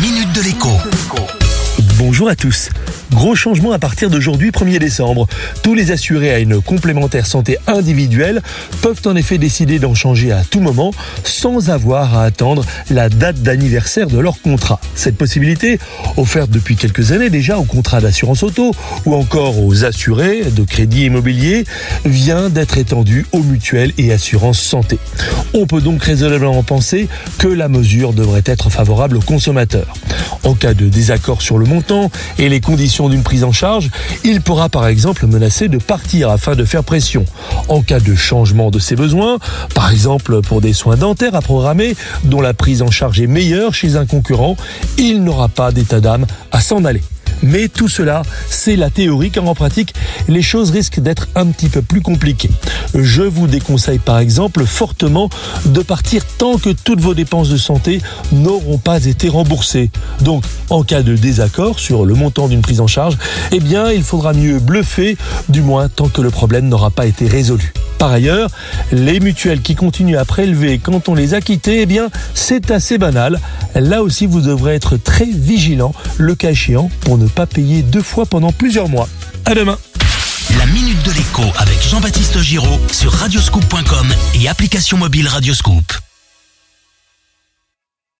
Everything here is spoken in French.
minute de l'écho. Bonjour à tous. Gros changement à partir d'aujourd'hui 1er décembre. Tous les assurés à une complémentaire santé individuelle peuvent en effet décider d'en changer à tout moment sans avoir à attendre la date d'anniversaire de leur contrat. Cette possibilité, offerte depuis quelques années déjà aux contrats d'assurance auto ou encore aux assurés de crédit immobilier, vient d'être étendue aux mutuelles et assurances santé. On peut donc raisonnablement penser que la mesure devrait être favorable aux consommateurs. En cas de désaccord sur le montant et les conditions d'une prise en charge, il pourra par exemple menacer de partir afin de faire pression. En cas de changement de ses besoins, par exemple pour des soins dentaires à programmer dont la prise en charge est meilleure chez un concurrent, il n'aura pas d'état d'âme à s'en aller. Mais tout cela, c'est la théorie, car en pratique, les choses risquent d'être un petit peu plus compliquées. Je vous déconseille par exemple fortement de partir tant que toutes vos dépenses de santé n'auront pas été remboursées. Donc, en cas de désaccord sur le montant d'une prise en charge, eh bien, il faudra mieux bluffer, du moins tant que le problème n'aura pas été résolu. Par ailleurs, les mutuelles qui continuent à prélever quand on les a quittées, eh bien, c'est assez banal. Là aussi, vous devrez être très vigilant, le cas échéant, pour ne pas payer deux fois pendant plusieurs mois. À demain. La minute de l'écho avec Jean-Baptiste Giraud sur radioscoop.com et application mobile Radioscoop.